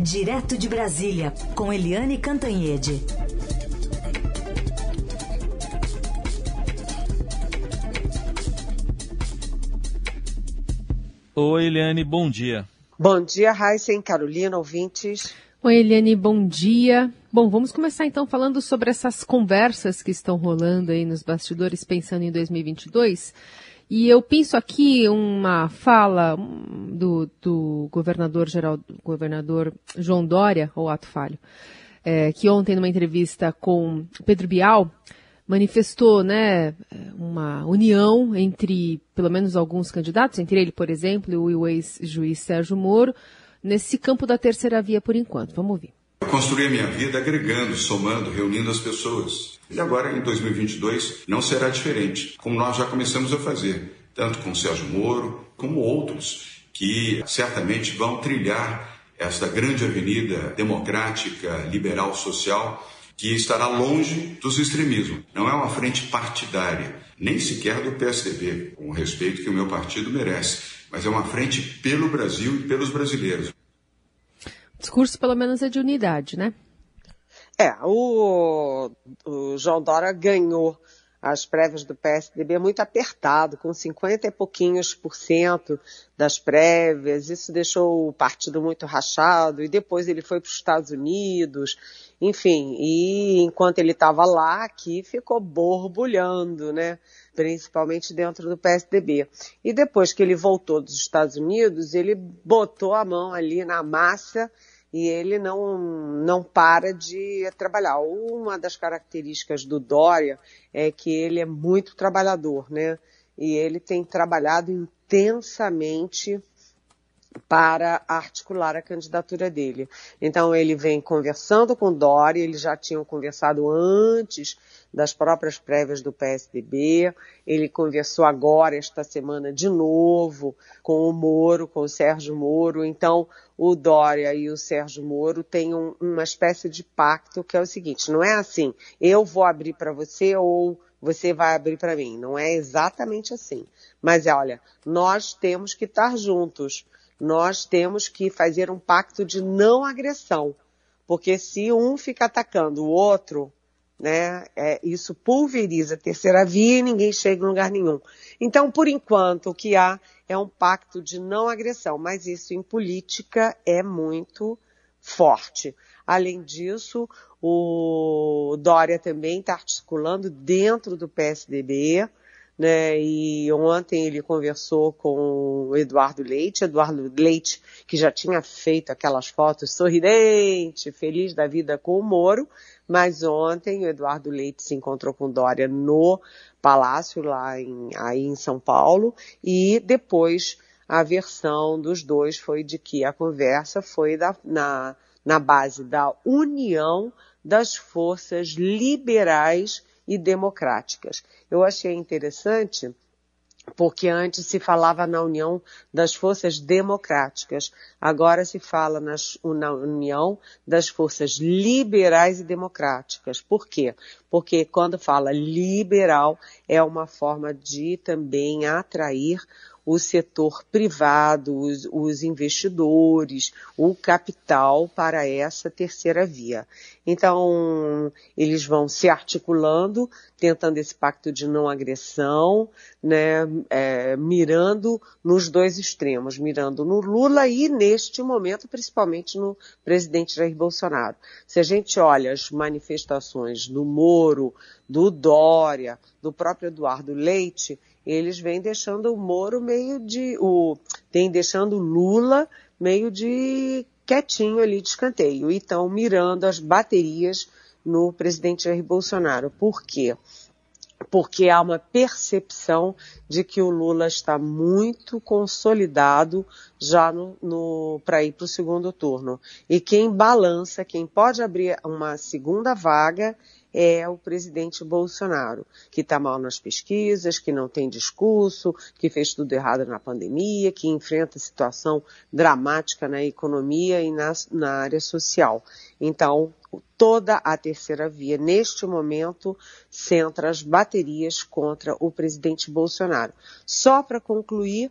Direto de Brasília, com Eliane Cantanhede. Oi, Eliane, bom dia. Bom dia, e Carolina, ouvintes. Oi, Eliane, bom dia. Bom, vamos começar então falando sobre essas conversas que estão rolando aí nos bastidores, pensando em 2022. E eu penso aqui uma fala do, do governador geral, governador João Dória, ou ato falho, é, que ontem numa entrevista com Pedro Bial manifestou, né, uma união entre pelo menos alguns candidatos, entre ele, por exemplo, e o ex-juiz Sérgio Moro, nesse campo da terceira via por enquanto. Vamos ouvir. Construí a minha vida agregando, somando, reunindo as pessoas. E agora, em 2022, não será diferente, como nós já começamos a fazer, tanto com Sérgio Moro, como outros, que certamente vão trilhar esta grande avenida democrática, liberal, social, que estará longe dos extremismos. Não é uma frente partidária, nem sequer do PSDB, com o respeito que o meu partido merece, mas é uma frente pelo Brasil e pelos brasileiros. O discurso, pelo menos, é de unidade, né? É, o, o João Dória ganhou as prévias do PSDB muito apertado, com 50 e pouquinhos por cento das prévias. Isso deixou o partido muito rachado e depois ele foi para os Estados Unidos, enfim. E enquanto ele estava lá, aqui ficou borbulhando, né? Principalmente dentro do PSDB. E depois que ele voltou dos Estados Unidos, ele botou a mão ali na massa e ele não, não para de trabalhar. Uma das características do Dória é que ele é muito trabalhador, né? E ele tem trabalhado intensamente para articular a candidatura dele. Então ele vem conversando com Dória, eles já tinham conversado antes das próprias prévias do PSDB, ele conversou agora, esta semana, de novo com o Moro, com o Sérgio Moro. Então o Dória e o Sérgio Moro têm um, uma espécie de pacto que é o seguinte, não é assim, eu vou abrir para você ou você vai abrir para mim. Não é exatamente assim. Mas olha, nós temos que estar juntos nós temos que fazer um pacto de não agressão. Porque se um fica atacando o outro, né, é, isso pulveriza a terceira via e ninguém chega em lugar nenhum. Então, por enquanto, o que há é um pacto de não agressão, mas isso em política é muito forte. Além disso, o Dória também está articulando dentro do PSDB né? E ontem ele conversou com o Eduardo Leite, Eduardo Leite, que já tinha feito aquelas fotos sorridente, feliz da vida com o Moro, mas ontem o Eduardo Leite se encontrou com Dória no Palácio, lá em, aí em São Paulo, e depois a versão dos dois foi de que a conversa foi da, na, na base da união das forças liberais e democráticas. Eu achei interessante porque antes se falava na união das forças democráticas, agora se fala nas, na união das forças liberais e democráticas. Por quê? Porque quando fala liberal é uma forma de também atrair o setor privado, os, os, investidores, o capital para essa terceira via. Então, eles vão se articulando, tentando esse pacto de não agressão, né, é, mirando nos dois extremos, mirando no Lula e, neste momento, principalmente no presidente Jair Bolsonaro. Se a gente olha as manifestações do Moro, do Dória, do próprio Eduardo Leite, eles vêm deixando o Moro meio de, o, tem deixando Lula meio de quietinho ali de escanteio e estão mirando as baterias no presidente Jair Bolsonaro. Por quê? Porque há uma percepção de que o Lula está muito consolidado já no, no para ir para o segundo turno. E quem balança, quem pode abrir uma segunda vaga é o presidente Bolsonaro, que está mal nas pesquisas, que não tem discurso, que fez tudo errado na pandemia, que enfrenta situação dramática na economia e na, na área social. Então, toda a terceira via, neste momento, centra as baterias contra o presidente Bolsonaro. Só para concluir,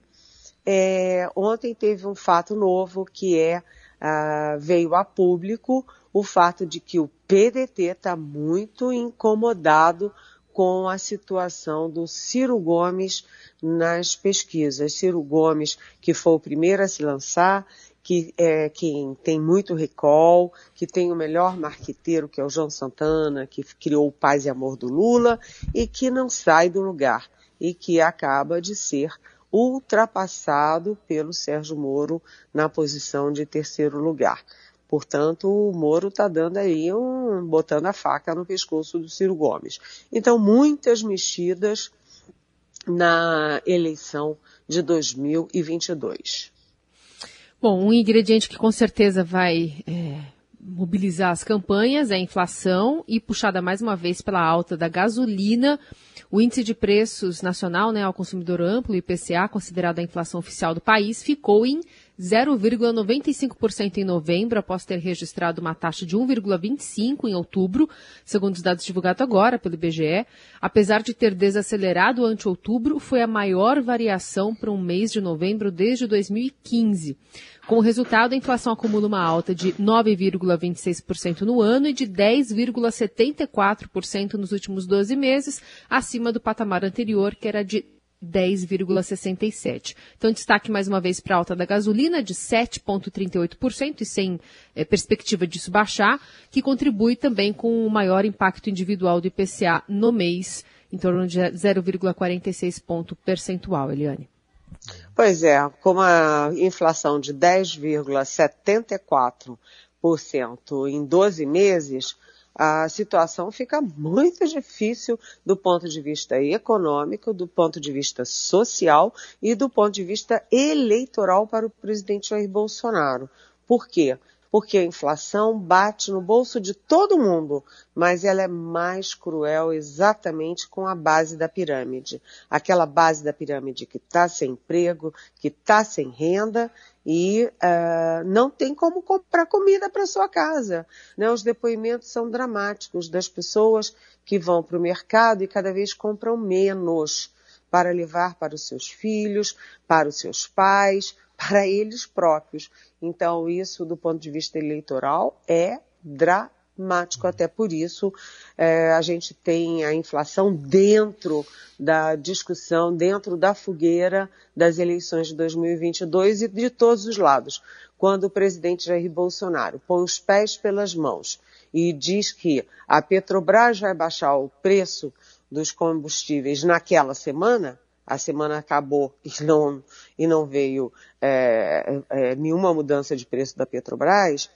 é, ontem teve um fato novo que é uh, veio a público o fato de que o PDT está muito incomodado com a situação do Ciro Gomes nas pesquisas. Ciro Gomes, que foi o primeiro a se lançar, que é quem tem muito recall, que tem o melhor marqueteiro, que é o João Santana, que criou o Paz e Amor do Lula, e que não sai do lugar, e que acaba de ser ultrapassado pelo Sérgio Moro na posição de terceiro lugar. Portanto, o Moro está dando aí um, botando a faca no pescoço do Ciro Gomes. Então, muitas mexidas na eleição de 2022. Bom, um ingrediente que com certeza vai é, mobilizar as campanhas é a inflação e puxada mais uma vez pela alta da gasolina. O índice de preços nacional né, ao consumidor amplo, IPCA, considerado a inflação oficial do país, ficou em 0,95% em novembro, após ter registrado uma taxa de 1,25% em outubro, segundo os dados divulgados agora pelo IBGE. Apesar de ter desacelerado ante outubro, foi a maior variação para um mês de novembro desde 2015. Com o resultado, a inflação acumula uma alta de 9,26% no ano e de 10,74% nos últimos 12 meses, acima do patamar anterior, que era de 10,67. Então, destaque mais uma vez para a alta da gasolina, de 7,38%, e sem é, perspectiva disso baixar, que contribui também com o maior impacto individual do IPCA no mês, em torno de 0,46 ponto percentual, Eliane. Pois é, com uma inflação de 10,74% em 12 meses, a situação fica muito difícil do ponto de vista econômico, do ponto de vista social e do ponto de vista eleitoral para o presidente Jair Bolsonaro. Por quê? Porque a inflação bate no bolso de todo mundo, mas ela é mais cruel exatamente com a base da pirâmide. Aquela base da pirâmide que está sem emprego, que está sem renda e uh, não tem como comprar comida para sua casa. Né? Os depoimentos são dramáticos das pessoas que vão para o mercado e cada vez compram menos para levar para os seus filhos, para os seus pais, para eles próprios. Então, isso, do ponto de vista eleitoral, é dramático até por isso é, a gente tem a inflação dentro da discussão, dentro da fogueira das eleições de 2022 e de todos os lados. Quando o presidente Jair Bolsonaro põe os pés pelas mãos e diz que a Petrobras vai baixar o preço dos combustíveis naquela semana, a semana acabou e não, e não veio é, é, nenhuma mudança de preço da Petrobras,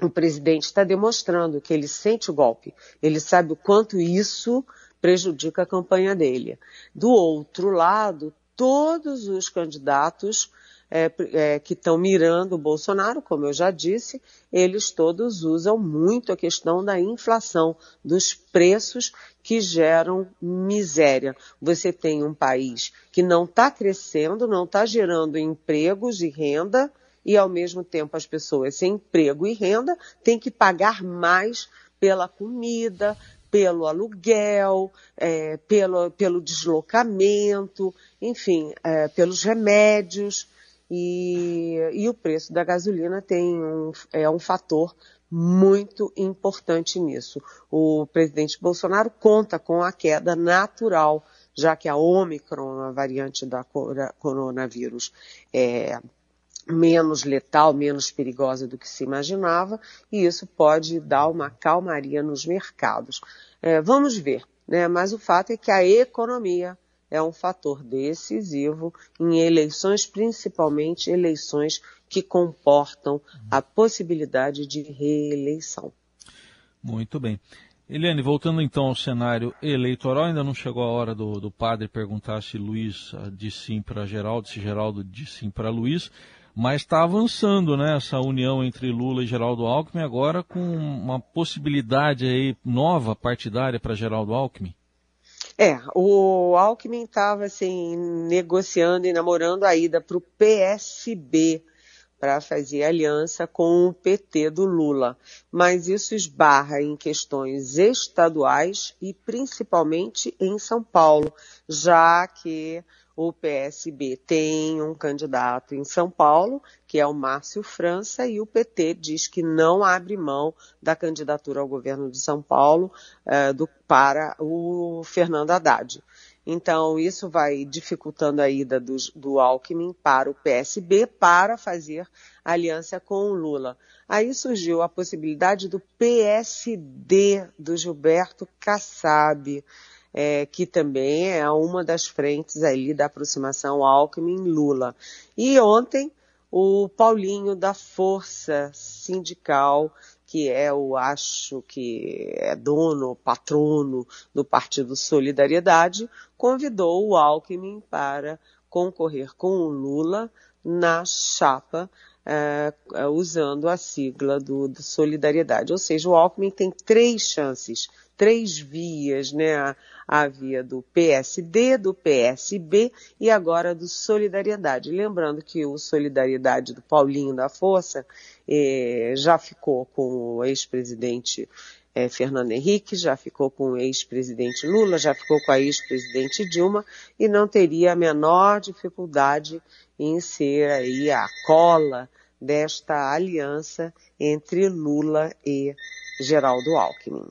o presidente está demonstrando que ele sente o golpe. Ele sabe o quanto isso prejudica a campanha dele. Do outro lado, todos os candidatos é, é, que estão mirando o Bolsonaro, como eu já disse, eles todos usam muito a questão da inflação, dos preços que geram miséria. Você tem um país que não está crescendo, não está gerando empregos e renda, e ao mesmo tempo as pessoas sem emprego e renda têm que pagar mais pela comida, pelo aluguel, é, pelo, pelo deslocamento, enfim, é, pelos remédios. E, e, o preço da gasolina tem um, é um fator muito importante nisso. O presidente Bolsonaro conta com a queda natural, já que a Omicron, a variante da coronavírus, é, menos letal, menos perigosa do que se imaginava, e isso pode dar uma calmaria nos mercados. É, vamos ver, né? mas o fato é que a economia é um fator decisivo em eleições, principalmente eleições que comportam a possibilidade de reeleição. Muito bem. Eliane, voltando então ao cenário eleitoral, ainda não chegou a hora do, do padre perguntar se Luiz ah, disse sim para Geraldo, se Geraldo disse sim para Luiz, mas está avançando né, essa união entre Lula e Geraldo Alckmin agora com uma possibilidade aí nova partidária para Geraldo Alckmin. É, o Alckmin estava assim negociando e namorando a ida para o PSB para fazer aliança com o PT do Lula, mas isso esbarra em questões estaduais e principalmente em São Paulo, já que o PSB tem um candidato em São Paulo, que é o Márcio França, e o PT diz que não abre mão da candidatura ao governo de São Paulo uh, do, para o Fernando Haddad. Então, isso vai dificultando a ida do, do Alckmin para o PSB para fazer aliança com o Lula. Aí surgiu a possibilidade do PSD, do Gilberto Kassab é, que também é uma das frentes ali da aproximação Alckmin-Lula. E ontem, o Paulinho da Força Sindical, que é o, acho que é dono, patrono do Partido Solidariedade, convidou o Alckmin para concorrer com o Lula na chapa é, usando a sigla do, do, Solidariedade. Ou seja, o Alckmin tem três chances, três vias, né? A, a via do PSD, do PSB e agora do Solidariedade. Lembrando que o Solidariedade do Paulinho da Força eh, já ficou com o ex-presidente eh, Fernando Henrique, já ficou com o ex-presidente Lula, já ficou com a ex-presidente Dilma e não teria a menor dificuldade em ser aí a cola desta aliança entre Lula e Geraldo Alckmin.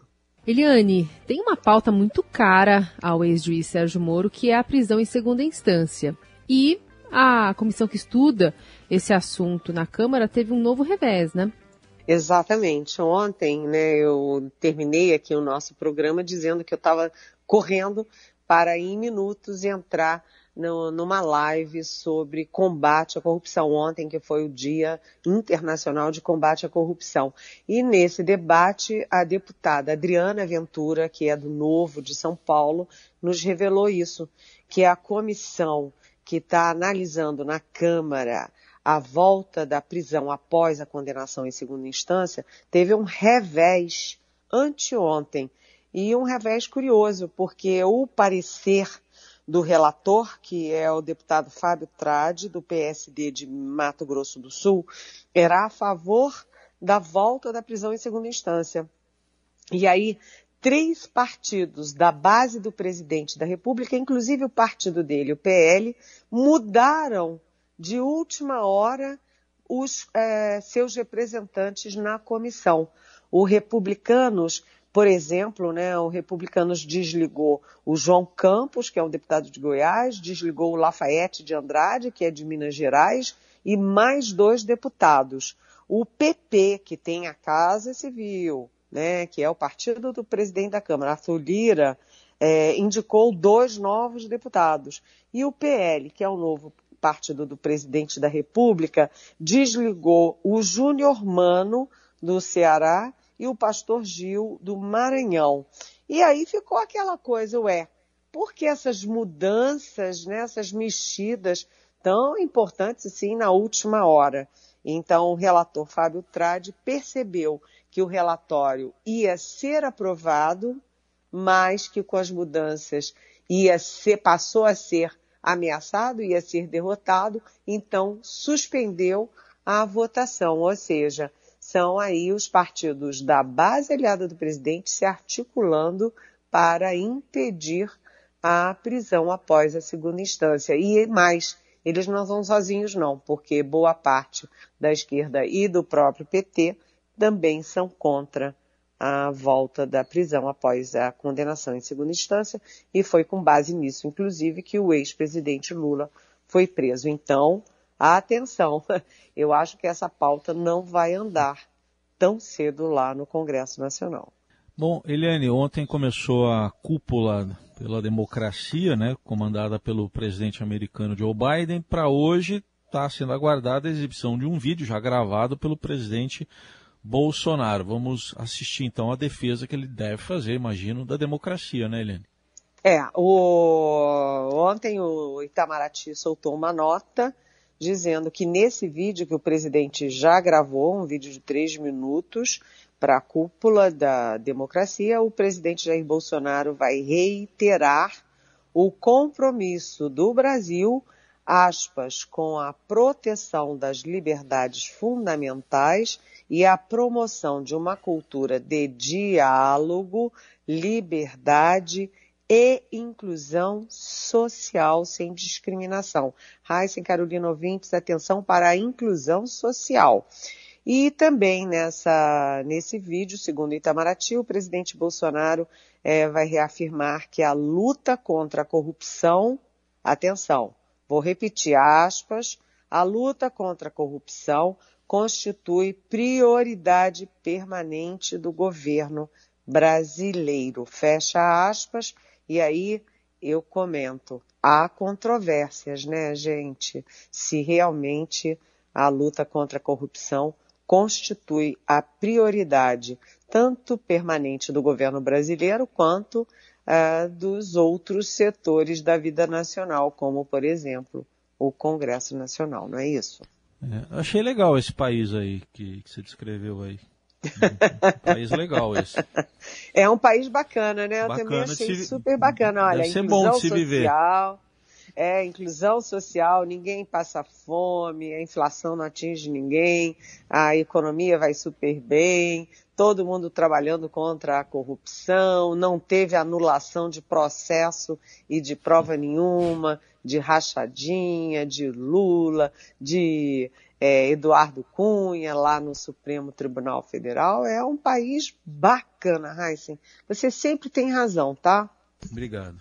Eliane, tem uma pauta muito cara ao ex-juiz Sérgio Moro, que é a prisão em segunda instância. E a comissão que estuda esse assunto na Câmara teve um novo revés, né? Exatamente. Ontem, né, eu terminei aqui o nosso programa dizendo que eu estava correndo para em minutos entrar no, numa live sobre combate à corrupção ontem, que foi o Dia Internacional de Combate à Corrupção. E nesse debate, a deputada Adriana Ventura, que é do Novo de São Paulo, nos revelou isso, que a comissão que está analisando na Câmara a volta da prisão após a condenação em segunda instância teve um revés anteontem. E um revés curioso, porque o parecer do relator, que é o deputado Fábio Trade, do PSD de Mato Grosso do Sul, era a favor da volta da prisão em segunda instância. E aí, três partidos da base do presidente da República, inclusive o partido dele, o PL, mudaram de última hora os é, seus representantes na comissão. O Republicanos por exemplo, né, o Republicanos desligou o João Campos, que é um deputado de Goiás, desligou o Lafayette de Andrade, que é de Minas Gerais, e mais dois deputados. O PP, que tem a Casa Civil, né, que é o partido do presidente da Câmara, Arthur Lira, é, indicou dois novos deputados. E o PL, que é o novo partido do presidente da República, desligou o Júnior Mano, do Ceará, e o pastor Gil do Maranhão. E aí ficou aquela coisa, ué, por que essas mudanças, né, essas mexidas tão importantes assim na última hora? Então o relator Fábio Trade percebeu que o relatório ia ser aprovado, mas que com as mudanças ia ser, passou a ser ameaçado, ia ser derrotado, então suspendeu a votação, ou seja, são aí os partidos da base aliada do presidente se articulando para impedir a prisão após a segunda instância. E mais, eles não são sozinhos não, porque boa parte da esquerda e do próprio PT também são contra a volta da prisão após a condenação em segunda instância e foi com base nisso, inclusive, que o ex-presidente Lula foi preso. Então, Atenção, eu acho que essa pauta não vai andar tão cedo lá no Congresso Nacional. Bom, Eliane, ontem começou a cúpula pela democracia, né, comandada pelo presidente americano Joe Biden. Para hoje está sendo aguardada a exibição de um vídeo já gravado pelo presidente Bolsonaro. Vamos assistir então a defesa que ele deve fazer, imagino, da democracia, né, Eliane? É, o... ontem o Itamaraty soltou uma nota dizendo que nesse vídeo que o presidente já gravou, um vídeo de três minutos, para a cúpula da democracia, o presidente Jair Bolsonaro vai reiterar o compromisso do Brasil, aspas, com a proteção das liberdades fundamentais e a promoção de uma cultura de diálogo, liberdade e inclusão social sem discriminação. Raíssa e Carolina Ouvintes, atenção para a inclusão social. E também nessa, nesse vídeo, segundo Itamaraty, o presidente Bolsonaro é, vai reafirmar que a luta contra a corrupção, atenção, vou repetir aspas, a luta contra a corrupção constitui prioridade permanente do governo brasileiro. Fecha aspas, e aí eu comento. Há controvérsias, né, gente? Se realmente a luta contra a corrupção constitui a prioridade tanto permanente do governo brasileiro quanto uh, dos outros setores da vida nacional, como, por exemplo, o Congresso Nacional, não é isso? É, achei legal esse país aí que, que você descreveu aí. Um, um país legal esse. É um país bacana, né? Eu bacana também achei se... super bacana. Olha, Deve inclusão bom de se social, viver. É, inclusão social, ninguém passa fome, a inflação não atinge ninguém, a economia vai super bem, todo mundo trabalhando contra a corrupção, não teve anulação de processo e de prova nenhuma, de rachadinha, de Lula, de é, Eduardo Cunha lá no Supremo Tribunal Federal. É um país bacana, Heisen. Você sempre tem razão, tá? Obrigado.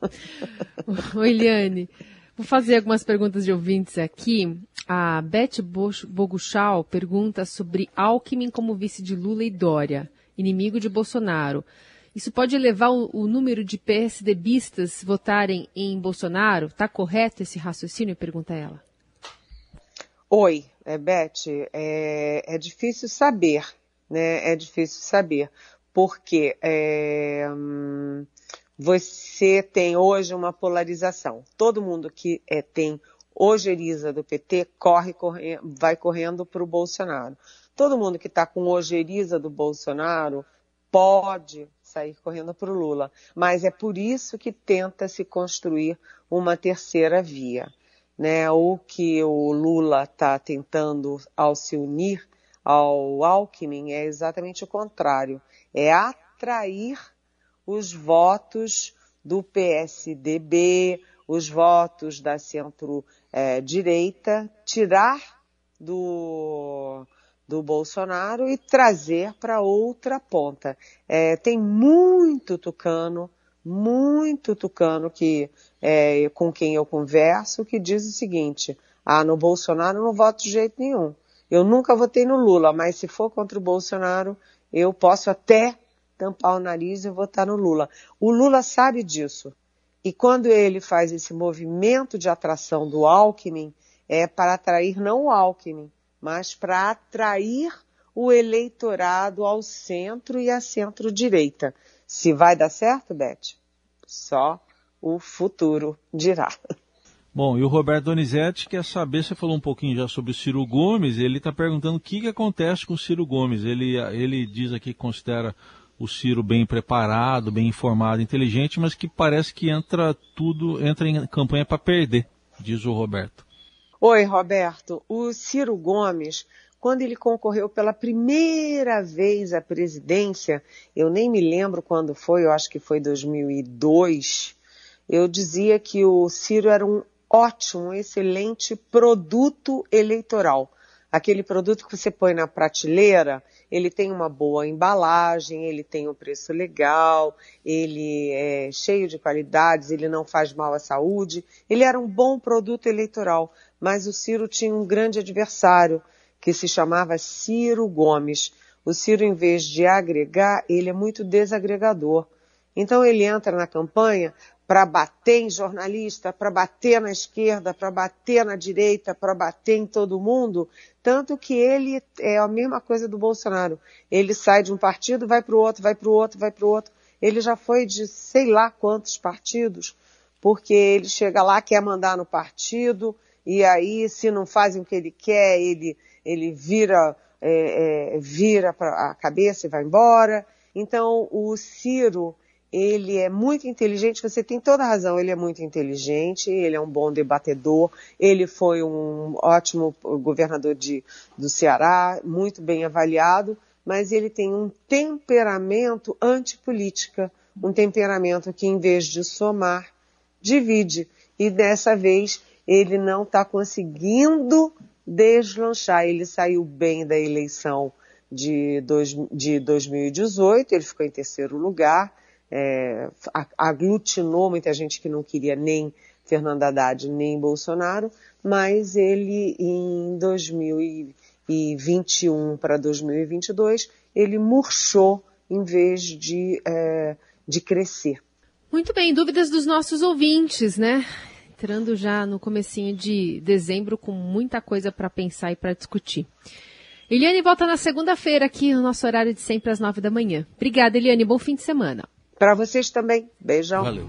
Oi, Eliane. Vou fazer algumas perguntas de ouvintes aqui. A Beth Boguchal pergunta sobre Alckmin como vice de Lula e Dória, inimigo de Bolsonaro. Isso pode elevar o, o número de PSDBistas votarem em Bolsonaro? Está correto esse raciocínio? Pergunta ela. Oi, é, Beth. É, é difícil saber, né? É difícil saber. Porque é, você tem hoje uma polarização. Todo mundo que é, tem ojeriza do PT corre, corre vai correndo para o Bolsonaro. Todo mundo que está com ojeriza do Bolsonaro pode sair correndo para o Lula. Mas é por isso que tenta se construir uma terceira via. Né? O que o Lula está tentando ao se unir ao Alckmin é exatamente o contrário. É atrair os votos do PSDB, os votos da centro-direita, tirar do, do Bolsonaro e trazer para outra ponta. É, tem muito tucano, muito tucano que, é, com quem eu converso que diz o seguinte, ah, no Bolsonaro eu não voto de jeito nenhum. Eu nunca votei no Lula, mas se for contra o Bolsonaro, eu posso até tampar o nariz e votar no Lula. O Lula sabe disso. E quando ele faz esse movimento de atração do Alckmin, é para atrair não o Alckmin, mas para atrair o eleitorado ao centro e à centro-direita. Se vai dar certo, Beth? Só o futuro dirá. Bom, e o Roberto Donizete quer saber, você falou um pouquinho já sobre o Ciro Gomes, ele está perguntando o que, que acontece com o Ciro Gomes. Ele, ele diz aqui que considera o Ciro bem preparado, bem informado, inteligente, mas que parece que entra tudo, entra em campanha para perder, diz o Roberto. Oi, Roberto. O Ciro Gomes, quando ele concorreu pela primeira vez à presidência, eu nem me lembro quando foi, eu acho que foi 2002, eu dizia que o Ciro era um ótimo, excelente produto eleitoral. Aquele produto que você põe na prateleira ele tem uma boa embalagem, ele tem um preço legal, ele é cheio de qualidades, ele não faz mal à saúde. Ele era um bom produto eleitoral, mas o Ciro tinha um grande adversário que se chamava Ciro Gomes. O Ciro, em vez de agregar, ele é muito desagregador. Então ele entra na campanha para bater em jornalista, para bater na esquerda, para bater na direita, para bater em todo mundo, tanto que ele é a mesma coisa do Bolsonaro. Ele sai de um partido, vai para o outro, vai para o outro, vai para o outro. Ele já foi de sei lá quantos partidos, porque ele chega lá, quer mandar no partido, e aí, se não fazem o que ele quer, ele, ele vira, é, é, vira a cabeça e vai embora. Então, o Ciro, ele é muito inteligente, você tem toda a razão, ele é muito inteligente, ele é um bom debatedor, ele foi um ótimo governador de, do Ceará, muito bem avaliado, mas ele tem um temperamento antipolítica, um temperamento que, em vez de somar, divide. E dessa vez ele não está conseguindo deslanchar. Ele saiu bem da eleição de, dois, de 2018, ele ficou em terceiro lugar, é, aglutinou muita gente que não queria nem Fernando Haddad nem Bolsonaro, mas ele em 2021 para 2022 ele murchou em vez de, é, de crescer. Muito bem, dúvidas dos nossos ouvintes, né? Entrando já no comecinho de dezembro com muita coisa para pensar e para discutir. Eliane volta na segunda-feira aqui no nosso horário de sempre às nove da manhã. Obrigada, Eliane. Bom fim de semana. Para vocês também. Beijão. Valeu.